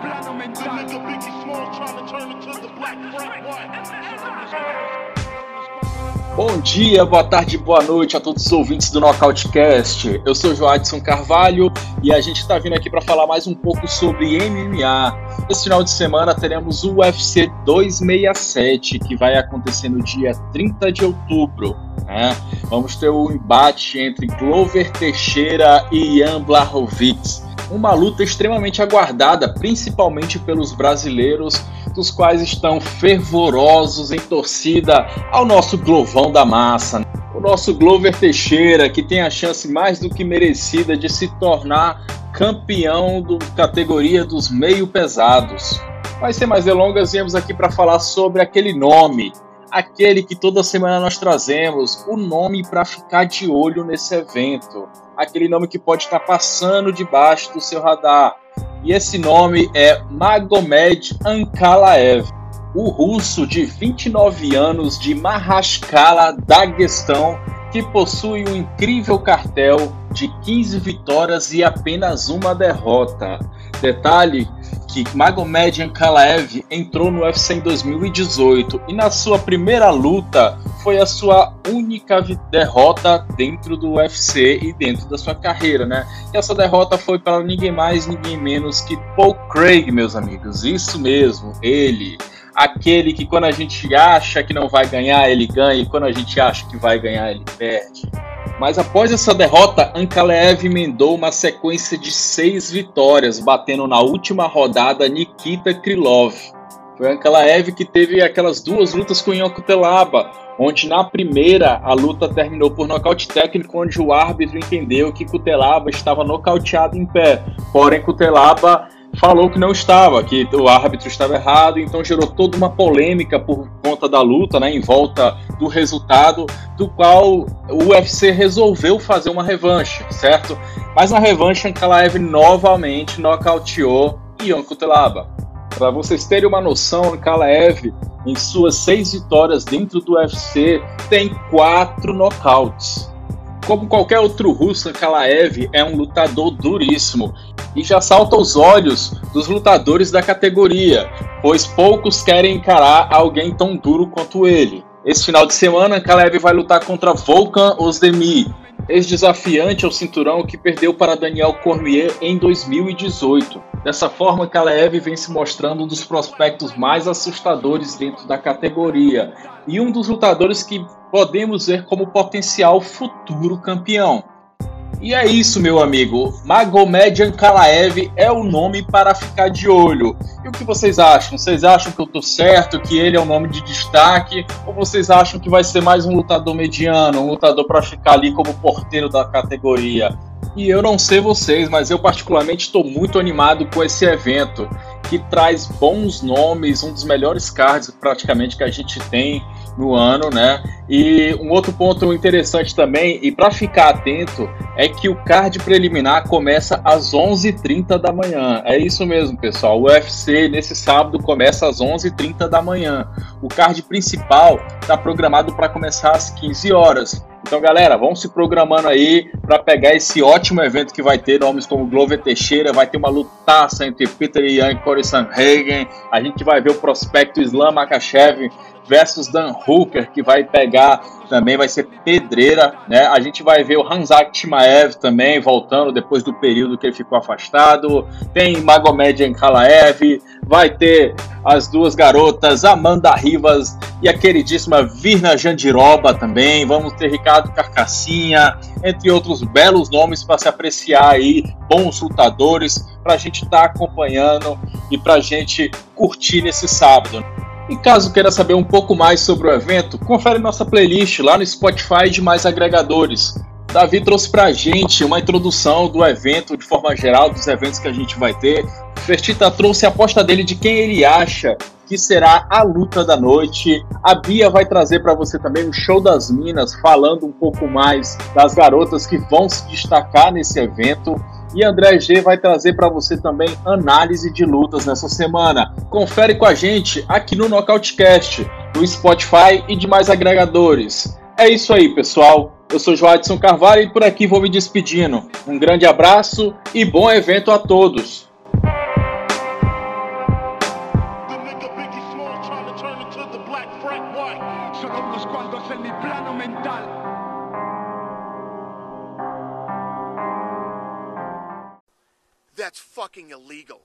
plano mental. Bom dia, boa tarde, boa noite a todos os ouvintes do Knockoutcast. Eu sou Joadson Carvalho e a gente está vindo aqui para falar mais um pouco sobre MMA. Esse final de semana teremos o UFC 267, que vai acontecer no dia 30 de outubro. Né? Vamos ter o um embate entre Glover Teixeira e Ian Blachowicz. Uma luta extremamente aguardada, principalmente pelos brasileiros dos quais estão fervorosos em torcida ao nosso Glovão da Massa. O nosso Glover Teixeira, que tem a chance mais do que merecida de se tornar campeão da categoria dos meio pesados. Mas sem mais delongas, viemos aqui para falar sobre aquele nome, aquele que toda semana nós trazemos, o nome para ficar de olho nesse evento, aquele nome que pode estar passando debaixo do seu radar, e esse nome é Magomed Ankalaev, o russo de 29 anos de Mahashkala, Daguestão, que possui um incrível cartel de 15 vitórias e apenas uma derrota. Detalhe que Magomed Ankalaev entrou no UFC em 2018 e na sua primeira luta foi a sua única derrota dentro do UFC e dentro da sua carreira, né? E essa derrota foi para ninguém mais, ninguém menos que Paul Craig, meus amigos. Isso mesmo, ele aquele que quando a gente acha que não vai ganhar, ele ganha, e quando a gente acha que vai ganhar, ele perde. Mas após essa derrota, Ankaleev emendou uma sequência de seis vitórias, batendo na última rodada Nikita Krylov. Foi Ankalaev que teve aquelas duas lutas com Ion Kutelaba, onde na primeira a luta terminou por nocaute técnico, onde o árbitro entendeu que Kutelaba estava nocauteado em pé. Porém, Kutelaba falou que não estava, que o árbitro estava errado, então gerou toda uma polêmica por conta da luta, né, em volta do resultado, do qual o UFC resolveu fazer uma revanche, certo? Mas na revanche, Ankalaev novamente nocauteou Ion Kutelaba. Para vocês terem uma noção, Ankalaev, em suas seis vitórias dentro do UFC, tem quatro nocautes. Como qualquer outro russo, Ankalaev é um lutador duríssimo e já salta aos olhos dos lutadores da categoria, pois poucos querem encarar alguém tão duro quanto ele. Esse final de semana, Kalev vai lutar contra Volkan Ozdemir, ex-desafiante ao cinturão que perdeu para Daniel Cormier em 2018. Dessa forma, Kalev vem se mostrando um dos prospectos mais assustadores dentro da categoria e um dos lutadores que podemos ver como potencial futuro campeão. E é isso, meu amigo. Magomed Ankalaev é o nome para ficar de olho. E o que vocês acham? Vocês acham que eu tô certo, que ele é um nome de destaque? Ou vocês acham que vai ser mais um lutador mediano, um lutador para ficar ali como porteiro da categoria? E eu não sei vocês, mas eu particularmente estou muito animado com esse evento, que traz bons nomes, um dos melhores cards praticamente que a gente tem no ano, né? E um outro ponto interessante também, e para ficar atento, é que o card preliminar começa às 11h30 da manhã. É isso mesmo, pessoal. O UFC nesse sábado começa às 11h30 da manhã. O card principal está programado para começar às 15 horas. Então, galera, vamos se programando aí para pegar esse ótimo evento que vai ter nomes como Glover Teixeira, vai ter uma lutaça entre Peter Young e Corey Sanhagen. A gente vai ver o prospecto Islam Makachev versus Dan Hooker, que vai pegar também, vai ser pedreira, né? A gente vai ver o Hanzak Timaev também voltando depois do período que ele ficou afastado. Tem Magomed Ankalaev, vai ter as duas garotas Amanda Rivas e a queridíssima Virna Jandiroba também. Vamos ter Ricardo Carcassinha, entre outros belos nomes para se apreciar aí, bons lutadores para a gente estar tá acompanhando e para a gente curtir nesse sábado. E caso queira saber um pouco mais sobre o evento, confere nossa playlist lá no Spotify e demais agregadores. Davi trouxe pra gente uma introdução do evento, de forma geral, dos eventos que a gente vai ter. Fertita trouxe a aposta dele de quem ele acha que será a luta da noite. A Bia vai trazer para você também o Show das Minas, falando um pouco mais das garotas que vão se destacar nesse evento. E André G vai trazer para você também análise de lutas nessa semana. Confere com a gente aqui no Nocautecast, no Spotify e demais agregadores. É isso aí, pessoal. Eu sou Joadson Carvalho e por aqui vou me despedindo. Um grande abraço e bom evento a todos. Black That's fucking illegal.